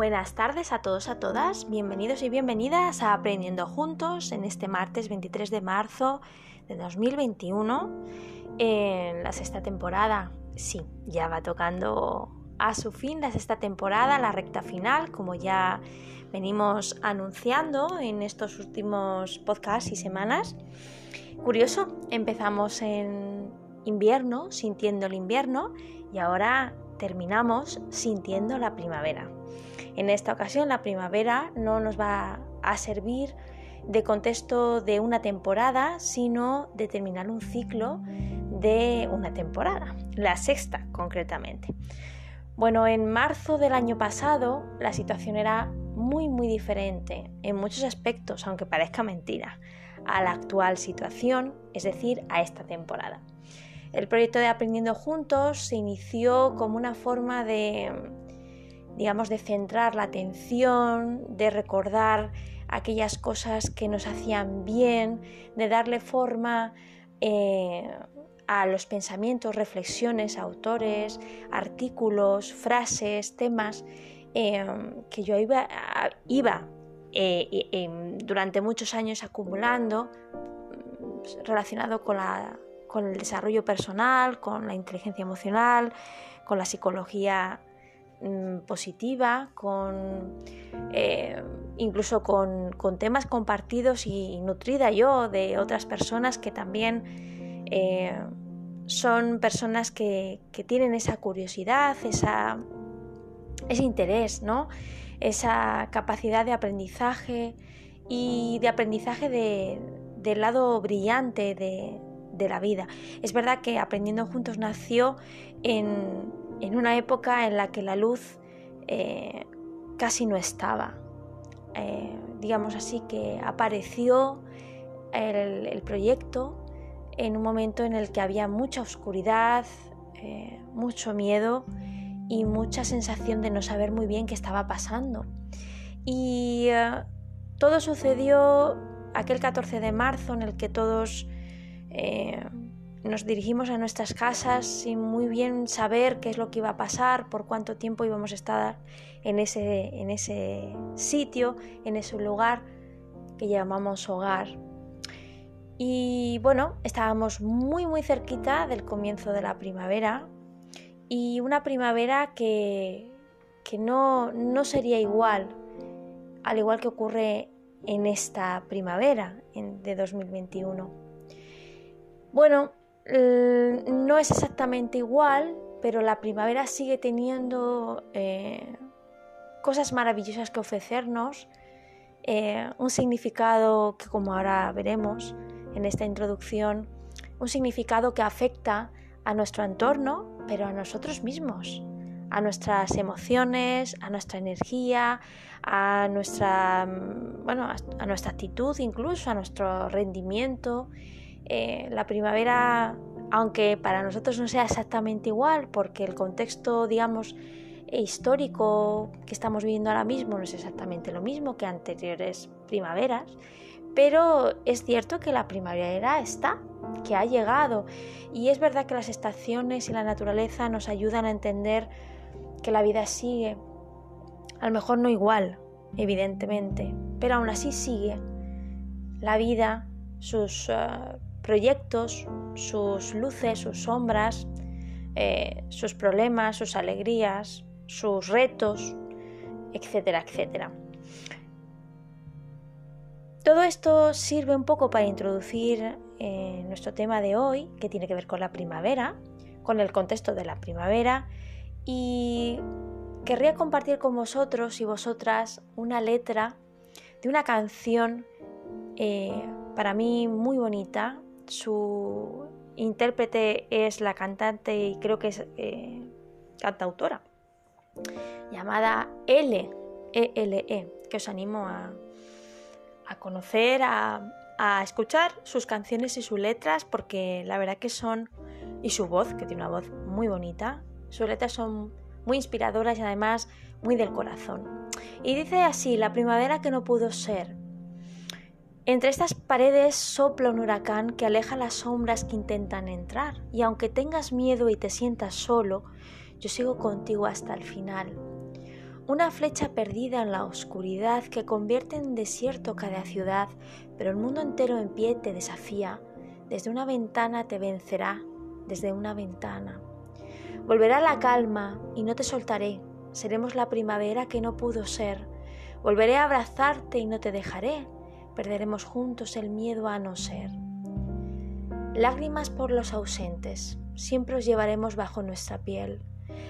Buenas tardes a todos, a todas. Bienvenidos y bienvenidas a Aprendiendo Juntos en este martes 23 de marzo de 2021 en la sexta temporada. Sí, ya va tocando a su fin la sexta temporada, la recta final, como ya venimos anunciando en estos últimos podcasts y semanas. Curioso, empezamos en invierno, sintiendo el invierno, y ahora terminamos sintiendo la primavera. En esta ocasión la primavera no nos va a servir de contexto de una temporada, sino de terminar un ciclo de una temporada, la sexta concretamente. Bueno, en marzo del año pasado la situación era muy muy diferente en muchos aspectos, aunque parezca mentira, a la actual situación, es decir, a esta temporada. El proyecto de Aprendiendo Juntos se inició como una forma de, digamos, de centrar la atención, de recordar aquellas cosas que nos hacían bien, de darle forma eh, a los pensamientos, reflexiones, autores, artículos, frases, temas eh, que yo iba, eh, durante muchos años acumulando mm, relacionado con la con el desarrollo personal, con la inteligencia emocional, con la psicología mm, positiva, con eh, incluso con, temas compartidos y, nutrida yo de otras personas que también eh, son personas que, tienen esa curiosidad, esa, ese interés, ¿no? esa capacidad de aprendizaje y de aprendizaje del lado brillante de, de la vida. Es verdad que Aprendiendo Juntos nació en, una época en la que la luz eh, casi no estaba. Eh, digamos así que apareció el, proyecto en un momento en el que había mucha oscuridad, eh, mucho miedo y mucha sensación de no saber muy bien qué estaba pasando. Y todo sucedió aquel 14 de marzo en el que todos eh, nos dirigimos a nuestras casas sin muy bien saber qué es lo que iba a pasar, por cuánto tiempo íbamos a estar en ese, en ese sitio, en ese lugar que llamamos hogar. Y bueno, estábamos muy muy cerquita del comienzo de la primavera y una primavera que, que no, no sería igual, al igual que ocurre en esta primavera de 2021. Bueno, no es exactamente igual, pero la primavera sigue teniendo eh, cosas maravillosas que ofrecernos, eh, un significado que como ahora veremos en esta introducción, un significado que afecta a nuestro entorno, pero a nosotros mismos, a nuestras emociones, a nuestra energía, a nuestra, bueno, a nuestra actitud incluso, a nuestro rendimiento eh, la primavera, aunque para nosotros no sea exactamente igual, porque el contexto, digamos, histórico que estamos viviendo ahora mismo no es exactamente lo mismo que anteriores primaveras, pero es cierto que la primavera está, que ha llegado, y es verdad que las estaciones y la naturaleza nos ayudan a entender que la vida sigue, a lo mejor no igual, evidentemente, pero aún así sigue. La vida, sus eh, proyectos, sus luces, sus sombras, eh, sus problemas, sus alegrías, sus retos, etcétera, etcétera. Todo esto sirve un poco para introducir eh, nuestro tema de hoy, que tiene que ver con la primavera, con el contexto de la primavera, y querría compartir con vosotros y vosotras una letra de una canción eh, para mí muy bonita, su intérprete es la cantante y creo que es eh, cantautora, llamada L, ELE, e, que os animo a, conocer, a, a, escuchar sus canciones y sus letras, porque la verdad que son, y su voz, que tiene una voz muy bonita, sus letras son muy inspiradoras y además muy del corazón. Y dice así, la primavera que no pudo ser, entre estas paredes sopla un huracán que aleja las sombras que intentan entrar, y aunque tengas miedo y te sientas solo, yo sigo contigo hasta el final. Una flecha perdida en la oscuridad que convierte en desierto cada ciudad, pero el mundo entero en pie te desafía. Desde una ventana te vencerá, desde una ventana. Volverá la calma y no te soltaré. Seremos la primavera que no pudo ser. Volveré a abrazarte y no te dejaré. Perderemos juntos el miedo a no ser. Lágrimas por los ausentes. Siempre os llevaremos bajo nuestra piel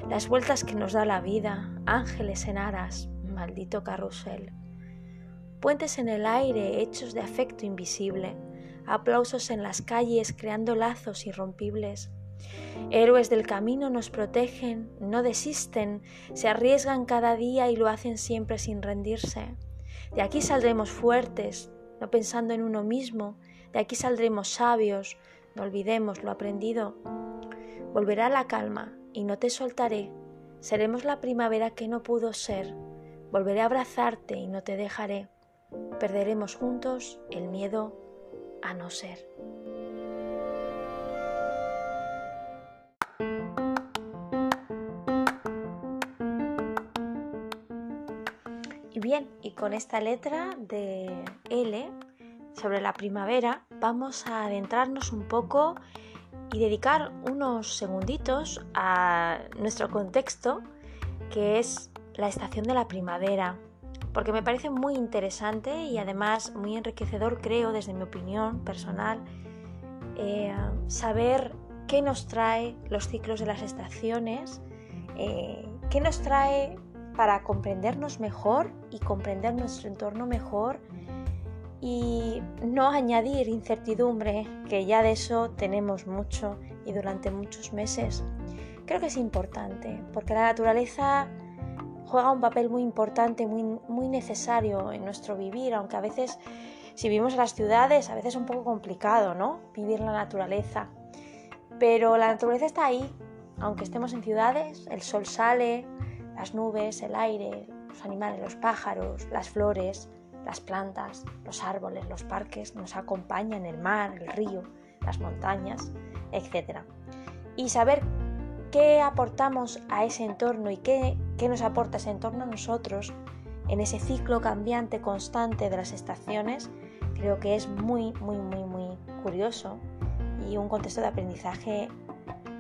las vueltas que nos da la vida, ángeles en aras, maldito carrusel. Puentes en el aire hechos de afecto invisible, aplausos en las calles creando lazos irrompibles. Héroes del camino nos protegen, no desisten, se arriesgan cada día y lo hacen siempre sin rendirse. De aquí saldremos fuertes, no pensando en uno mismo, de aquí saldremos sabios, no olvidemos lo aprendido. Volverá la calma, y no te soltaré. Seremos la primavera que no pudo ser. Volveré a abrazarte y no te dejaré. Perderemos juntos el miedo a no ser. Bien, y con esta letra de L sobre la primavera vamos a adentrarnos un poco y dedicar unos segunditos a nuestro contexto, que es la estación de la primavera, porque me parece muy interesante y además muy enriquecedor, creo, desde mi opinión personal, eh, saber qué nos trae los ciclos de las estaciones, eh, qué nos trae para comprendernos mejor y comprender nuestro entorno mejor y no añadir incertidumbre, que ya de eso tenemos mucho y durante muchos meses. Creo que es importante, porque la naturaleza juega un papel muy importante, muy, muy necesario en nuestro vivir, aunque a veces, si vivimos en las ciudades, a veces es un poco complicado, ¿no? Vivir la naturaleza. Pero la naturaleza está ahí, aunque estemos en ciudades, el sol sale, las nubes, el aire, los animales, los pájaros, las flores, las plantas, los árboles, los parques nos acompañan, el mar, el río, las montañas, etc. Y saber qué aportamos a ese entorno y qué, qué nos aporta ese entorno a nosotros en ese ciclo cambiante constante de las estaciones, creo que es muy, muy, muy, muy curioso y un contexto de aprendizaje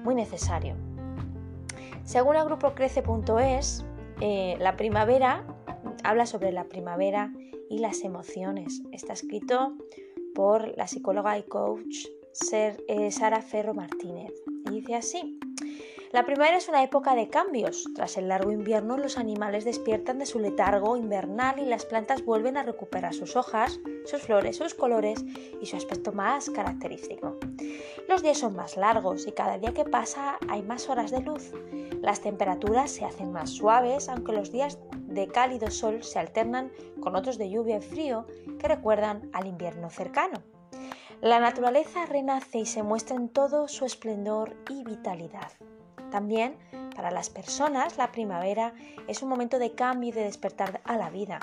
muy necesario. Según el grupo crece.es, eh, la primavera habla sobre la primavera y las emociones. Está escrito por la psicóloga y coach eh, Sara Ferro Martínez. Y dice así. La primavera es una época de cambios. Tras el largo invierno, los animales despiertan de su letargo invernal y las plantas vuelven a recuperar sus hojas, sus flores, sus colores y su aspecto más característico. Los días son más largos y cada día que pasa hay más horas de luz. Las temperaturas se hacen más suaves, aunque los días de cálido sol se alternan con otros de lluvia y frío que recuerdan al invierno cercano. La naturaleza renace y se muestra en todo su esplendor y vitalidad. También para las personas la primavera es un momento de cambio y de despertar a la vida.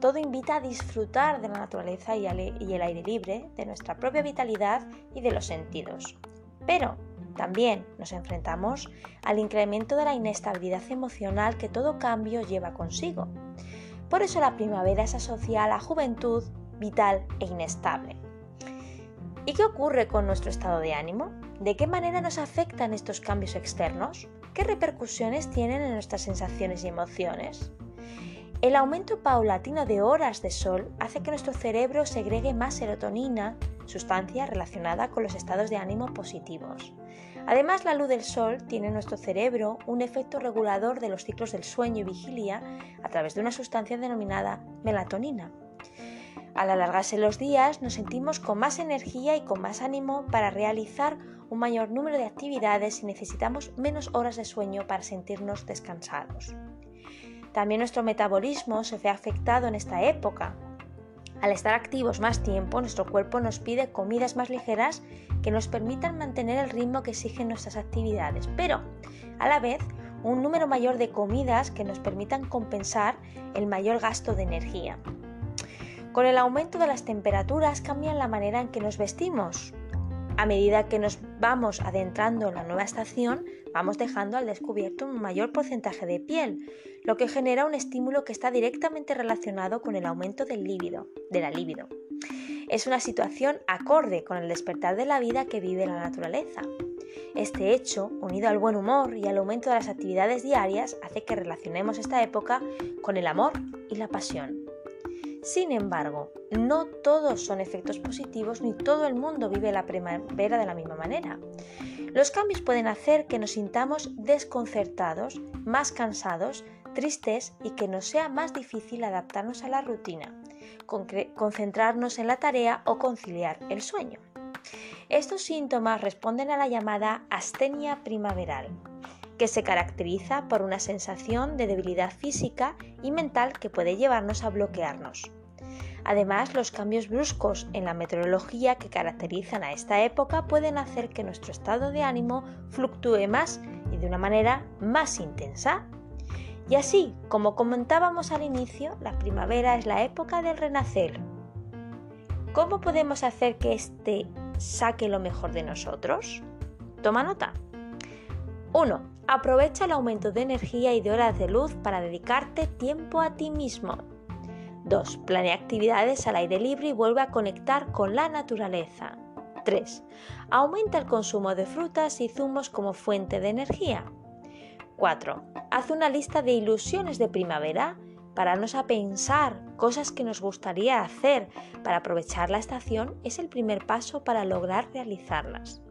Todo invita a disfrutar de la naturaleza y el aire libre, de nuestra propia vitalidad y de los sentidos. Pero también nos enfrentamos al incremento de la inestabilidad emocional que todo cambio lleva consigo. Por eso la primavera se asocia a la juventud vital e inestable. ¿Y qué ocurre con nuestro estado de ánimo? ¿De qué manera nos afectan estos cambios externos? ¿Qué repercusiones tienen en nuestras sensaciones y emociones? El aumento paulatino de horas de sol hace que nuestro cerebro segregue más serotonina, sustancia relacionada con los estados de ánimo positivos. Además, la luz del sol tiene en nuestro cerebro un efecto regulador de los ciclos del sueño y vigilia a través de una sustancia denominada melatonina. Al alargarse los días, nos sentimos con más energía y con más ánimo para realizar un mayor número de actividades y necesitamos menos horas de sueño para sentirnos descansados. También nuestro metabolismo se ve afectado en esta época, al estar activos más tiempo, nuestro cuerpo nos pide comidas más ligeras que nos permitan mantener el ritmo que exigen nuestras actividades, pero a la vez un número mayor de comidas que nos permitan compensar el mayor gasto de energía. Con el aumento de las temperaturas cambian la manera en que nos vestimos. A medida que nos vamos adentrando en la nueva estación, vamos dejando al descubierto un mayor porcentaje de piel, lo que genera un estímulo que está directamente relacionado con el aumento del de la libido. Es una situación acorde con el despertar de la vida que vive la naturaleza. Este hecho, unido al buen humor y al aumento de las actividades diarias, hace que relacionemos esta época con el amor y la pasión. Sin embargo, no todos son efectos positivos ni todo el mundo vive la primavera de la misma manera. Los cambios pueden hacer que nos sintamos desconcertados, más cansados, tristes y que nos sea más difícil adaptarnos a la rutina, concentrarnos en la tarea o conciliar el sueño. Estos síntomas responden a la llamada astenia primaveral, que se caracteriza por una sensación de debilidad física y mental que puede llevarnos a bloquearnos. Además, los cambios bruscos en la meteorología que caracterizan a esta época pueden hacer que nuestro estado de ánimo fluctúe más y de una manera más intensa. Y así, como comentábamos al inicio, la primavera es la época del renacer. ¿Cómo podemos hacer que este saque lo mejor de nosotros? Toma nota. 1. Aprovecha el aumento de energía y de horas de luz para dedicarte tiempo a ti mismo. 2. Planea actividades al aire libre y vuelve a conectar con la naturaleza. 3. Aumenta el consumo de frutas y zumos como fuente de energía. 4. Haz una lista de ilusiones de primavera. Pararnos a pensar cosas que nos gustaría hacer para aprovechar la estación es el primer paso para lograr realizarlas.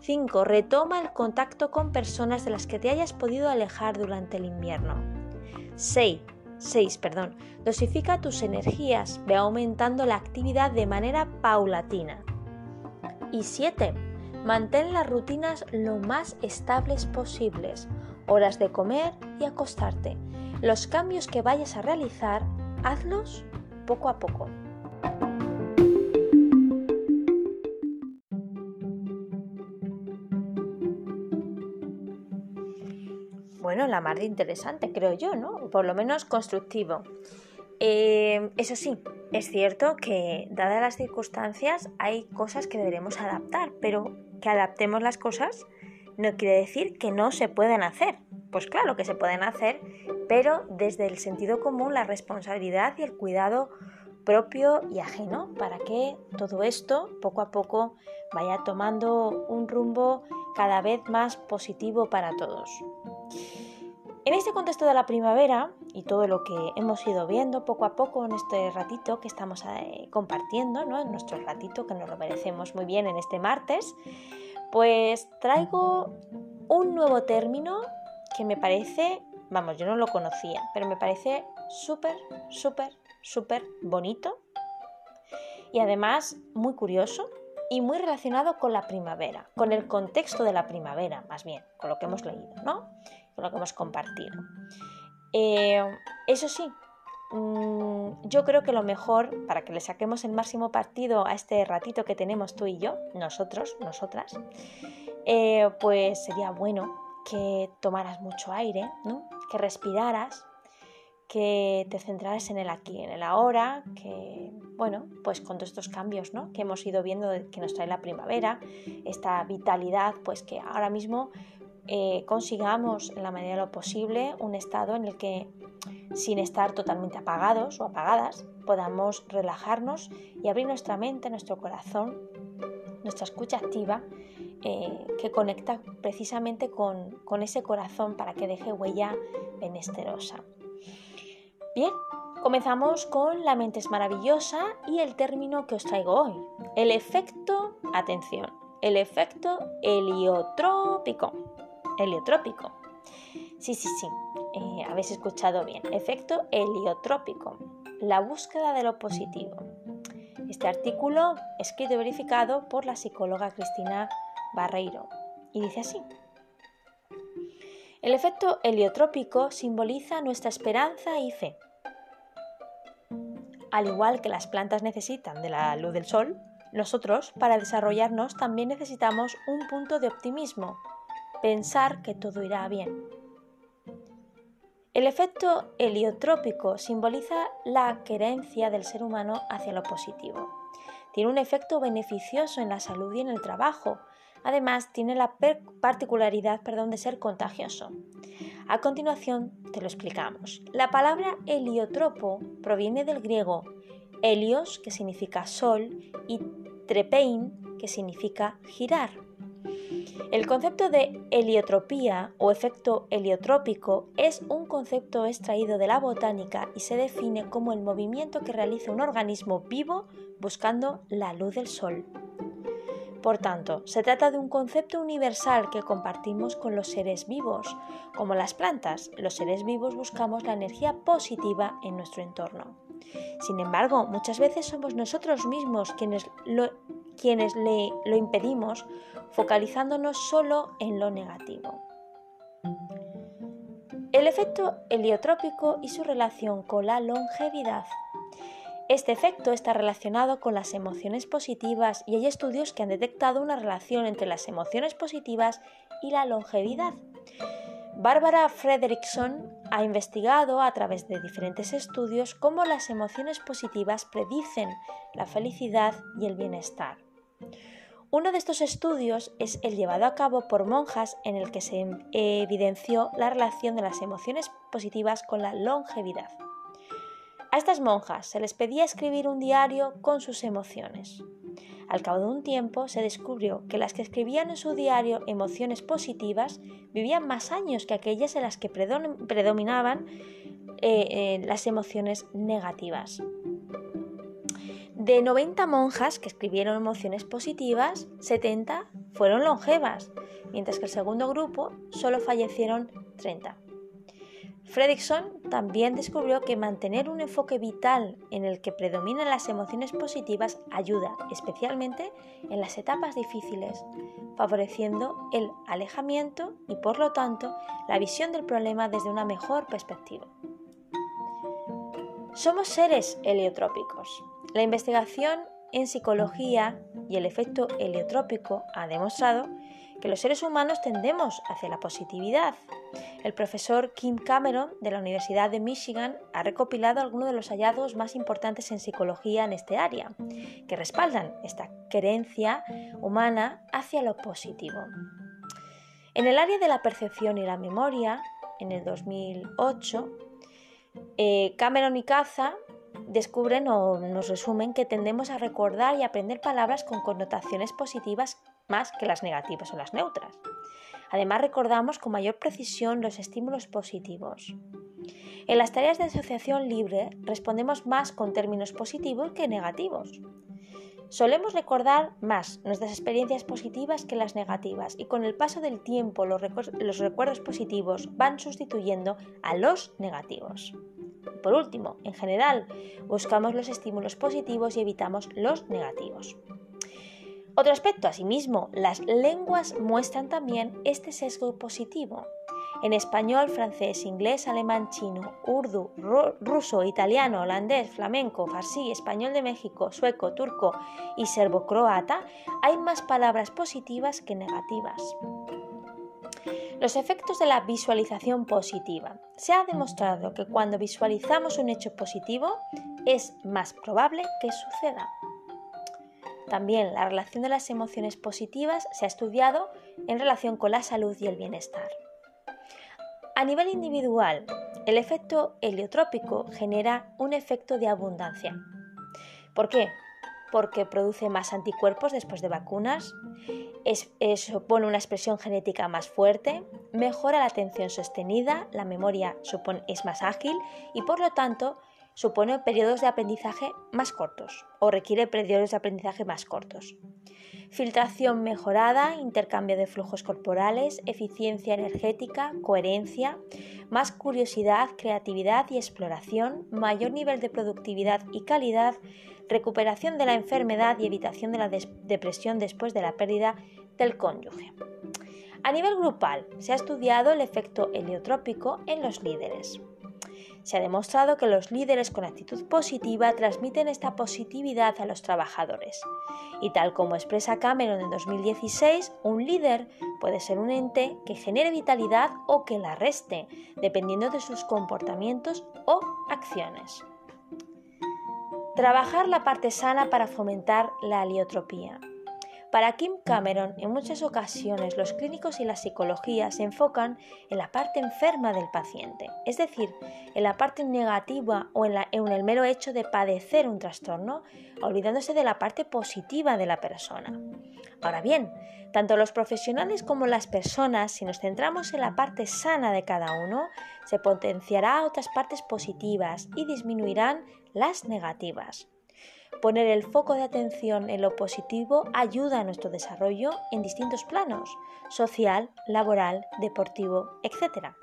5. Retoma el contacto con personas de las que te hayas podido alejar durante el invierno. 6. 6. Perdón. Dosifica tus energías, ve aumentando la actividad de manera paulatina. Y 7. Mantén las rutinas lo más estables posibles horas de comer y acostarte. Los cambios que vayas a realizar, hazlos poco a poco. La más interesante, creo yo, ¿no? Por lo menos constructivo. Eh, eso sí, es cierto que dadas las circunstancias hay cosas que deberemos adaptar, pero que adaptemos las cosas no quiere decir que no se pueden hacer. Pues claro que se pueden hacer, pero desde el sentido común, la responsabilidad y el cuidado propio y ajeno para que todo esto poco a poco vaya tomando un rumbo cada vez más positivo para todos. En este contexto de la primavera y todo lo que hemos ido viendo poco a poco en este ratito que estamos eh, compartiendo, ¿no? en nuestro ratito que nos lo merecemos muy bien en este martes, pues traigo un nuevo término que me parece, vamos, yo no lo conocía, pero me parece súper, súper, súper bonito y además muy curioso y muy relacionado con la primavera, con el contexto de la primavera, más bien, con lo que hemos leído, ¿no? Con lo que hemos compartido. Eh, eso sí, Mm, yo creo que lo mejor, para que le saquemos el máximo partido a este ratito que tenemos tú y yo, nosotros, nosotras, eh, pues sería bueno que tomaras mucho aire, que respiraras, que te centraras en el aquí, en el ahora, que, bueno, pues con todos estos cambios que hemos ido viendo que nos trae la primavera, esta vitalidad, pues que ahora mismo eh, consigamos en la medida de lo posible un estado en el que sin estar totalmente apagados o apagadas podamos relajarnos y abrir nuestra mente, nuestro corazón, nuestra escucha activa eh, que conecta precisamente con, con ese corazón para que deje huella benesterosa. Bien, comenzamos con la mente es maravillosa y el término que os traigo hoy, el efecto, atención, el efecto heliotrópico heliotrópico. Sí, sí, sí, eh, habéis escuchado bien. Efecto heliotrópico, la búsqueda de lo positivo. Este artículo escrito y verificado por la psicóloga Cristina Barreiro y dice así. El efecto heliotrópico simboliza nuestra esperanza y fe. Al igual que las plantas necesitan de la luz del sol, nosotros, para desarrollarnos, también necesitamos un punto de optimismo, pensar que todo irá bien. El efecto heliotrópico simboliza la querencia del ser humano hacia lo positivo. tiene un efecto beneficioso en la salud y en el trabajo. Además, tiene la particularidad perdón, de ser contagioso. A continuación, te lo explicamos. La palabra heliotropo proviene del griego helios, que significa sol, y trepein, que significa girar. El concepto de heliotropía o efecto heliotrópico es un concepto extraído de la botánica y se define como el movimiento que realiza un organismo vivo buscando la luz del sol. Por tanto, se trata de un concepto universal que compartimos con los seres vivos. Como las plantas, los seres vivos buscamos la energía positiva en nuestro entorno. Sin embargo, muchas veces somos nosotros mismos quienes lo, quienes le, lo impedimos, focalizándonos solo en lo negativo. El efecto heliotrópico y su relación con la longevidad. Este efecto está relacionado con las emociones positivas y hay estudios que han detectado una relación entre las emociones positivas y la longevidad. Bárbara Frederickson ha investigado a través de diferentes estudios cómo las emociones positivas predicen la felicidad y el bienestar. Uno de estos estudios es el llevado a cabo por monjas en el que se evidenció la relación de las emociones positivas con la longevidad. A estas monjas se les pedía escribir un diario con sus emociones. Al cabo de un tiempo se descubrió que las que escribían en su diario emociones positivas vivían más años que aquellas en las que predominaban eh, eh, las emociones negativas. De 90 monjas que escribieron emociones positivas, 70 fueron longevas, mientras que el segundo grupo solo fallecieron 30. Fredrickson también descubrió que mantener un enfoque vital en el que predominan las emociones positivas ayuda, especialmente en las etapas difíciles, favoreciendo el alejamiento y por lo tanto la visión del problema desde una mejor perspectiva. Somos seres heliotrópicos. La investigación en psicología y el efecto heliotrópico ha demostrado que los seres humanos tendemos hacia la positividad. El profesor Kim Cameron de la Universidad de Michigan ha recopilado algunos de los hallazgos más importantes en psicología en este área, que respaldan esta creencia humana hacia lo positivo. En el área de la percepción y la memoria, en el 2008, eh, Cameron y Caza descubren o nos resumen que tendemos a recordar y aprender palabras con connotaciones positivas más que las negativas o las neutras. Además, recordamos con mayor precisión los estímulos positivos. En las tareas de asociación libre respondemos más con términos positivos que negativos. Solemos recordar más nuestras experiencias positivas que las negativas y con el paso del tiempo los, recuerdos positivos van sustituyendo a los negativos. Por último, en general, buscamos los estímulos positivos y evitamos los negativos. Otro aspecto, asimismo, las lenguas muestran también este sesgo positivo. En español, francés, inglés, alemán, chino, urdu, ruso, italiano, holandés, flamenco, farsi, español de México, sueco, turco y serbo-croata hay más palabras positivas que negativas. Los efectos de la visualización positiva. Se ha demostrado que cuando visualizamos un hecho positivo es más probable que suceda. También la relación de las emociones positivas se ha estudiado en relación con la salud y el bienestar. A nivel individual, el efecto heliotrópico genera un efecto de abundancia. ¿Por qué? Porque produce más anticuerpos después de vacunas, supone una expresión genética más fuerte, mejora la atención sostenida, la memoria es más ágil y por lo tanto supone periodos de aprendizaje más cortos o requiere periodos de aprendizaje más cortos. Filtración mejorada, intercambio de flujos corporales, eficiencia energética, coherencia, más curiosidad, creatividad y exploración, mayor nivel de productividad y calidad, recuperación de la enfermedad y evitación de la depresión después de la pérdida del cónyuge. A nivel grupal, se ha estudiado el efecto heliotrópico en los líderes. Se ha demostrado que los líderes con actitud positiva transmiten esta positividad a los trabajadores. Y tal como expresa Cameron en 2016, un líder puede ser un ente que genere vitalidad o que la reste, dependiendo de sus comportamientos o acciones. Trabajar la parte sana para fomentar la aliotropía. Para Kim Cameron, en muchas ocasiones los clínicos y la psicología se enfocan en la parte enferma del paciente, es decir, en la parte negativa o en, el mero hecho de padecer un trastorno, olvidándose de la parte positiva de la persona. Ahora bien, tanto los profesionales como las personas, si nos centramos en la parte sana de cada uno, se potenciará otras partes positivas y disminuirán las negativas. Poner el foco de atención en lo positivo ayuda a nuestro desarrollo en distintos planos, social, laboral, deportivo, etc.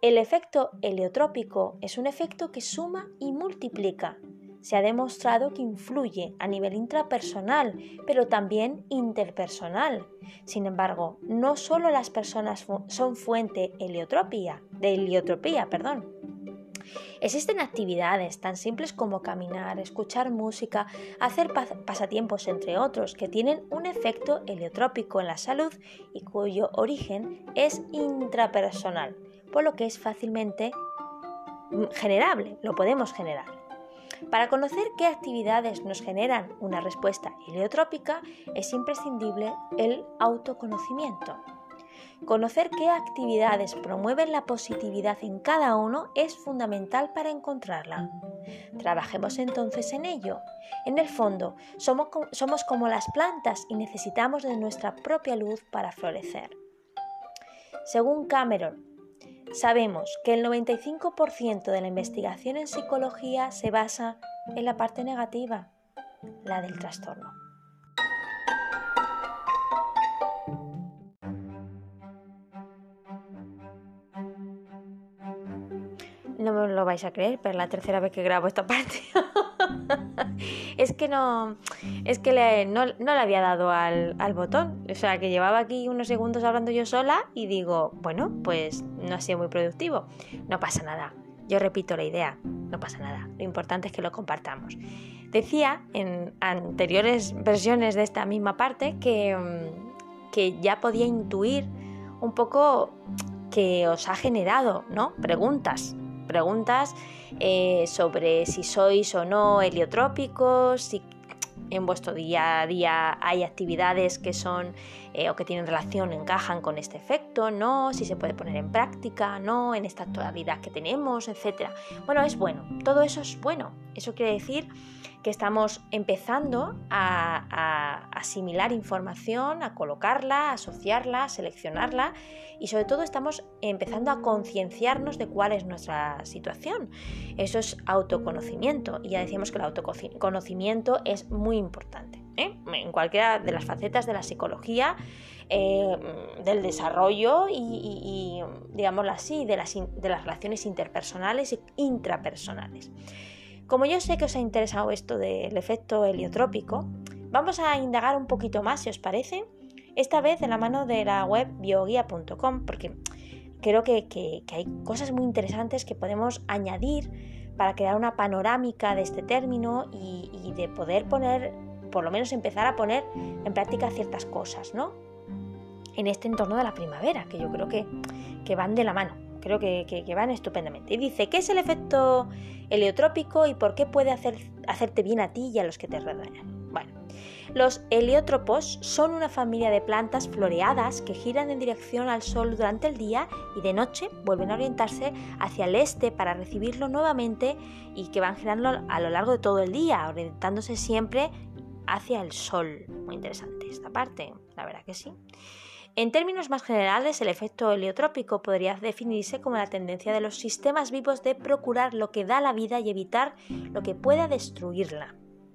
El efecto heliotrópico es un efecto que suma y multiplica. Se ha demostrado que influye a nivel intrapersonal, pero también interpersonal. Sin embargo, no solo las personas son fuente heliotropía, de heliotropía, perdón. Existen actividades tan simples como caminar, escuchar música, hacer pasatiempos, entre otros, que tienen un efecto heliotrópico en la salud y cuyo origen es intrapersonal, por lo que es fácilmente generable, lo podemos generar. Para conocer qué actividades nos generan una respuesta heliotrópica es imprescindible el autoconocimiento. Conocer qué actividades promueven la positividad en cada uno es fundamental para encontrarla. Trabajemos entonces en ello. En el fondo, somos, como las plantas y necesitamos de nuestra propia luz para florecer. Según Cameron, sabemos que el 95% de la investigación en psicología se basa en la parte negativa, la del trastorno. No me lo vais a creer, pero la tercera vez que grabo esta parte. es que no. Es que no, le había dado al, al, botón. O sea, que llevaba aquí unos segundos hablando yo sola y digo, bueno, pues no ha sido muy productivo. No pasa nada. Yo repito la idea. No pasa nada. Lo importante es que lo compartamos. Decía en anteriores versiones de esta misma parte que, que ya podía intuir un poco que os ha generado, ¿no? Preguntas preguntas eh, sobre si sois o no heliotrópicos, si en vuestro día a día hay actividades que son eh, o que tienen relación, encajan con este efecto, no, si se puede poner en práctica, no, en esta actualidad que tenemos, etc. Bueno, es bueno, todo eso es bueno. Eso quiere decir que estamos empezando a, asimilar información, a colocarla, a asociarla, a seleccionarla y sobre todo estamos empezando a concienciarnos de cuál es nuestra situación. Eso es autoconocimiento y ya decíamos que el autoconocimiento es muy importante. ¿Eh? En cualquiera de las facetas de la psicología, eh, del desarrollo y, digámoslo así, de las, de las relaciones interpersonales e intrapersonales. Como yo sé que os ha interesado esto del efecto heliotrópico, vamos a indagar un poquito más, si os parece, esta vez de la mano de la web bioguía.com, porque creo que, hay cosas muy interesantes que podemos añadir para crear una panorámica de este término y, de poder poner, por lo menos empezar a poner en práctica ciertas cosas, ¿no? En este entorno de la primavera, que yo creo que, que van de la mano creo que, van estupendamente. Y dice, ¿qué es el efecto heliotrópico y por qué puede hacer, hacerte bien a ti y a los que te rodean? Bueno, los heliótropos son una familia de plantas floreadas que giran en dirección al sol durante el día y de noche vuelven a orientarse hacia el este para recibirlo nuevamente y que van girando a lo largo de todo el día, orientándose siempre hacia el sol. Muy interesante esta parte, la verdad que sí. En términos más generales, el efecto heliotrópico podría definirse como la tendencia de los sistemas vivos de procurar lo que da la vida y evitar lo que pueda destruirla.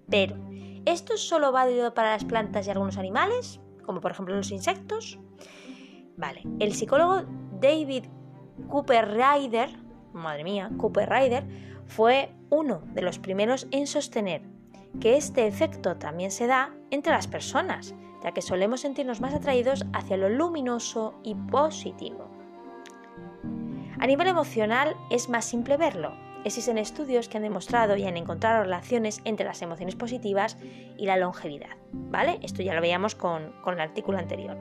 Pero, ¿esto es solo válido para las plantas y algunos animales, como por ejemplo los insectos? Vale, el psicólogo David Cooper Ryder, madre mía, Cooper Ryder, fue uno de los primeros en sostener que este efecto también se da entre las personas, ya que solemos sentirnos más atraídos hacia lo luminoso y positivo. A nivel emocional es más simple verlo. Existen estudios que han demostrado y han encontrado relaciones entre las emociones positivas y la longevidad, ¿vale? Esto ya lo veíamos con, con el artículo anterior.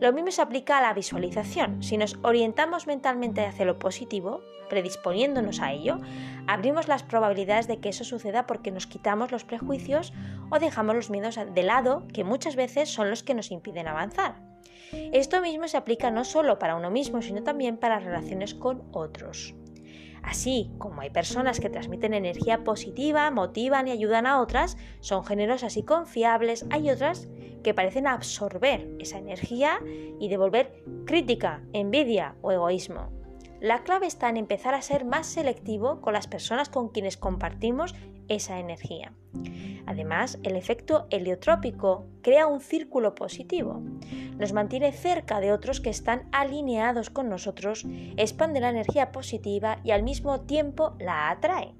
Lo mismo se aplica a la visualización. Si nos orientamos mentalmente hacia lo positivo, predisponiéndonos a ello, abrimos las probabilidades de que eso suceda porque nos quitamos los prejuicios o dejamos los miedos de lado, que muchas veces son los que nos impiden avanzar. Esto mismo se aplica no solo para uno mismo, sino también para relaciones con otros. Así como hay personas que transmiten energía positiva, motivan y ayudan a otras, son generosas y confiables, hay otras que parecen absorber esa energía y devolver crítica, envidia o egoísmo. La clave está en empezar a ser más selectivo con las personas con quienes compartimos esa energía. Además, el efecto heliotrópico crea un círculo positivo. Nos mantiene cerca de otros que están alineados con nosotros, expande la energía positiva y al mismo tiempo la atrae.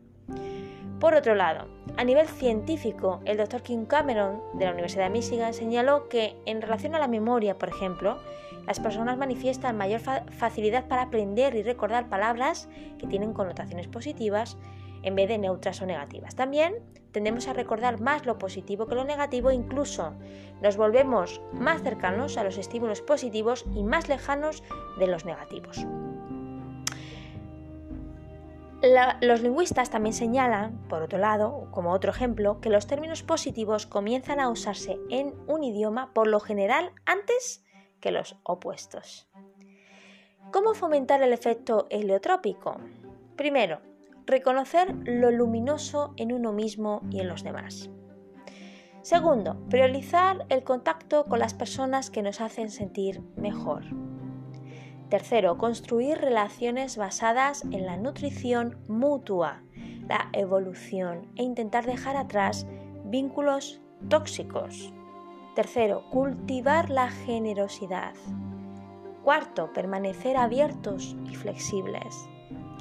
Por otro lado, a nivel científico, el Dr. Kim Cameron de la Universidad de Michigan señaló que en relación a la memoria, por ejemplo, las personas manifiestan mayor facilidad para aprender y recordar palabras que tienen connotaciones positivas en vez de neutras o negativas. También tendemos a recordar más lo positivo que lo negativo, incluso nos volvemos más cercanos a los estímulos positivos y más lejanos de los negativos. los lingüistas también señalan, por otro lado, como otro ejemplo, que los términos positivos comienzan a usarse en un idioma por lo general antes que los opuestos. ¿Cómo fomentar el efecto heliotrópico? Primero, reconocer lo luminoso en uno mismo y en los demás. Segundo, priorizar el contacto con las personas que nos hacen sentir mejor. Tercero, construir relaciones basadas en la nutrición mutua, la evolución e intentar dejar atrás vínculos tóxicos. Tercero, cultivar la generosidad. Cuarto, permanecer abiertos y flexibles.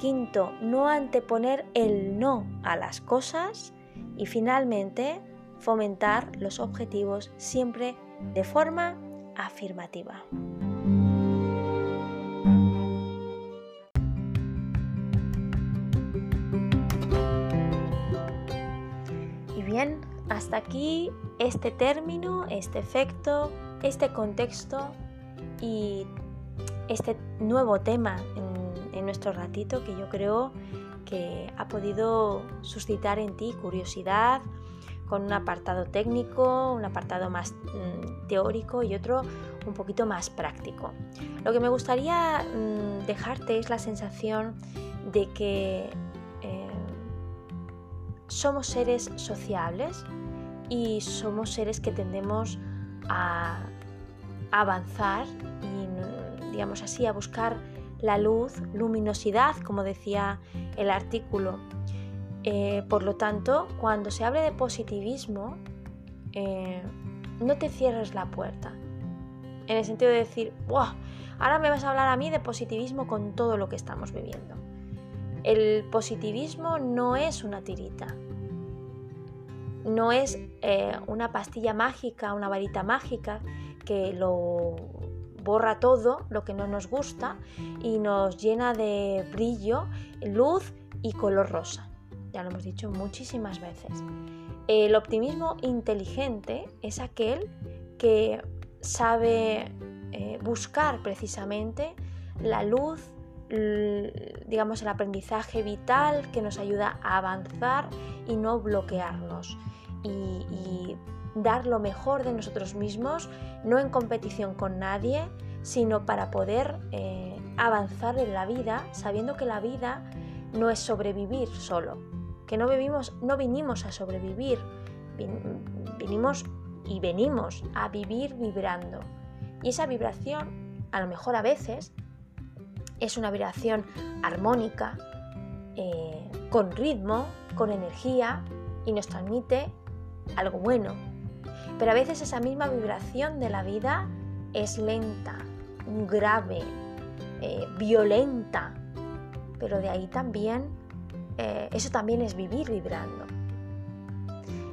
Quinto, no anteponer el no a las cosas. Y finalmente, fomentar los objetivos siempre de forma afirmativa. Y bien, hasta aquí este término, este efecto, este contexto y este nuevo tema en en nuestro ratito que yo creo que ha podido suscitar en ti curiosidad con un apartado técnico, un apartado más mm, teórico y otro un poquito más práctico. Lo que me gustaría mm, dejarte es la sensación de que eh, somos seres sociables y somos seres que tendemos a avanzar y digamos así a buscar la luz, luminosidad, como decía el artículo. Eh, por lo tanto, cuando se hable de positivismo, eh, no te cierres la puerta. En el sentido de decir, ¡Wow! Ahora me vas a hablar a mí de positivismo con todo lo que estamos viviendo. El positivismo no es una tirita, no es eh, una pastilla mágica, una varita mágica que lo borra todo lo que no nos gusta y nos llena de brillo, luz y color rosa. Ya lo hemos dicho muchísimas veces. El optimismo inteligente es aquel que sabe eh, buscar precisamente la luz, digamos el aprendizaje vital que nos ayuda a avanzar y no bloquearnos. Dar lo mejor de nosotros mismos, no en competición con nadie, sino para poder eh, avanzar en la vida, sabiendo que la vida no es sobrevivir solo, que no, vivimos, no vinimos a sobrevivir, vinimos y venimos a vivir vibrando. Y esa vibración, a lo mejor a veces, es una vibración armónica, eh, con ritmo, con energía y nos transmite algo bueno, pero a veces esa misma vibración de la vida es lenta, grave, eh, violenta. Pero de ahí también, eh, eso también es vivir vibrando.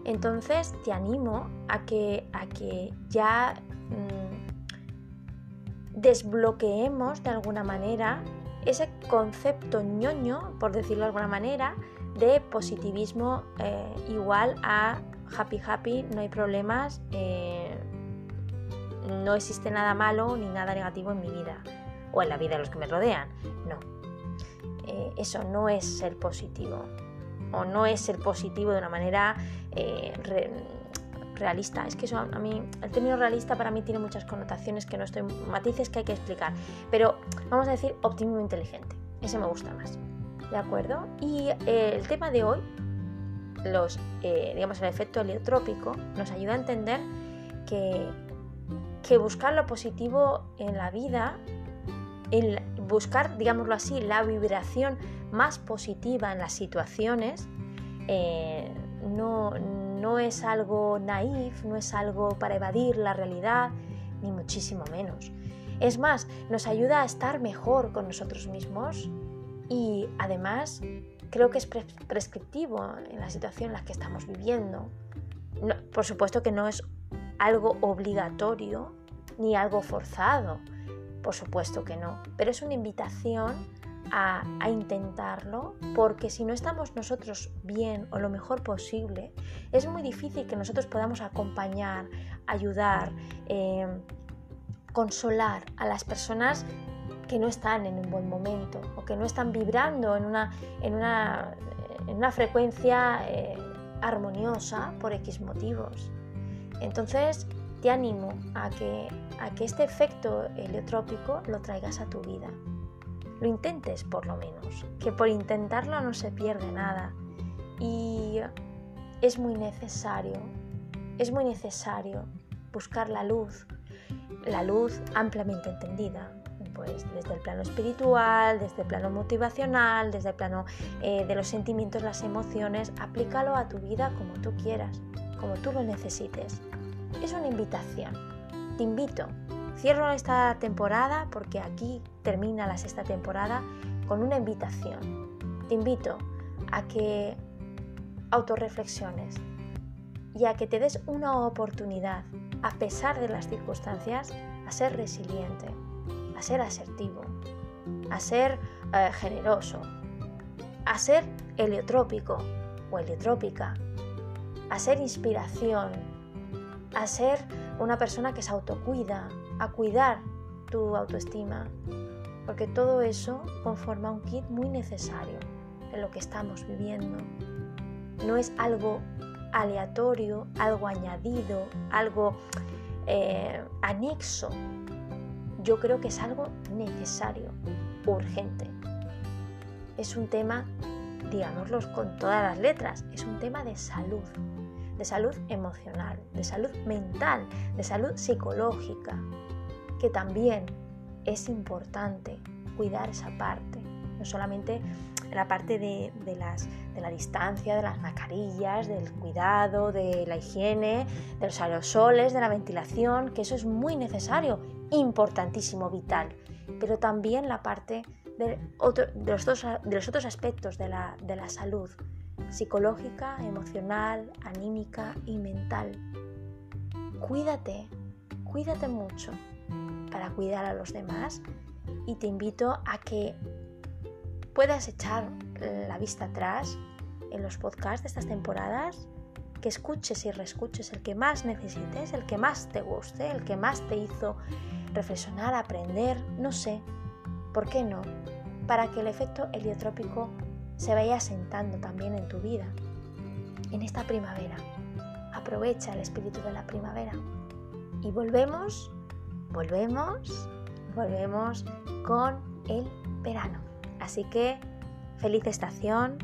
Entonces te animo a que, a que ya mm, desbloqueemos de alguna manera ese concepto ñoño, por decirlo de alguna manera, de positivismo eh, igual a happy happy, no hay problemas, eh, no existe nada malo ni nada negativo en mi vida o en la vida de los que me rodean. No, eh, eso no es ser positivo o no es ser positivo de una manera realista. Es que eso a mí, el término realista para mí tiene muchas connotaciones que no estoy, matices que hay que explicar. Pero vamos a decir optimismo inteligente. Ese me gusta más. ¿De acuerdo? Y eh, el tema de hoy, los, eh, digamos, el efecto heliotrópico, nos ayuda a entender que, que buscar lo positivo en la vida, el buscar, digámoslo así, la vibración más positiva en las situaciones, eh, no, no es algo naif, no es algo para evadir la realidad, ni muchísimo menos. Es más, nos ayuda a estar mejor con nosotros mismos y además creo que es prescriptivo en la situación en la que estamos viviendo. por supuesto que no es algo obligatorio ni algo forzado, por supuesto que no, pero es una invitación a, intentarlo porque si no estamos nosotros bien o lo mejor posible, es muy difícil que nosotros podamos acompañar, ayudar, eh, consolar a las personas que no están en un buen momento o que no están vibrando en una, en una, en una frecuencia eh, armoniosa por X motivos. Entonces, te animo a que, a que este efecto heliotrópico lo traigas a tu vida lo intentes por lo menos, que por intentarlo no se pierde nada. Y es muy necesario, es muy necesario buscar la luz, la luz ampliamente entendida, pues desde el plano espiritual, desde el plano motivacional, desde el plano eh, de los sentimientos, las emociones, aplícalo a tu vida como tú quieras, como tú lo necesites. Es una invitación. Te invito Cierro esta temporada porque aquí termina la sexta temporada con una invitación. Te invito a que autorreflexiones y a que te des una oportunidad, a pesar de las circunstancias, a ser resiliente, a ser asertivo, a ser eh, generoso, a ser heliotrópico o heliotrópica, a ser inspiración, a ser una persona que se autocuida, a cuidar tu autoestima, porque todo eso conforma un kit muy necesario en lo que estamos viviendo. No es algo aleatorio, algo añadido, algo eh, anexo. Yo creo que es algo necesario, urgente. Es un tema, digámoslo con todas las letras, es un tema de salud, de salud emocional, de salud mental, de salud psicológica, que también es importante cuidar esa parte, no solamente la parte de, las, de la distancia, de las mascarillas, del cuidado, de la higiene, de los aerosoles, de la ventilación, que eso es muy necesario, importantísimo, vital, pero también la parte de, los, de los, otros aspectos de la, de la salud, psicológica, emocional, anímica y mental. Cuídate, cuídate mucho para cuidar a los demás y te invito a que puedas echar la vista atrás en los podcasts de estas temporadas, que escuches y reescuches el que más necesites, el que más te guste, el que más te hizo reflexionar, aprender, no sé, ¿por qué no? Para que el efecto heliotrópico se vaya asentando también en tu vida. En esta primavera, aprovecha el espíritu de la primavera. Y volvemos volvemos, volvemos con el verano. Así que feliz estación,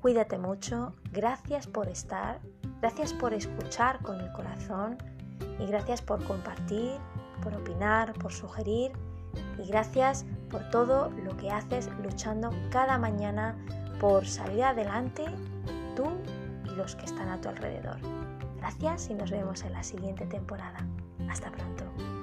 cuídate mucho, gracias por estar, gracias por escuchar con el corazón y gracias por compartir, por opinar, por sugerir y gracias por todo lo que haces luchando cada mañana por salir adelante tú y los que están a tu alrededor. Gracias y nos vemos en la siguiente temporada. Hasta pronto.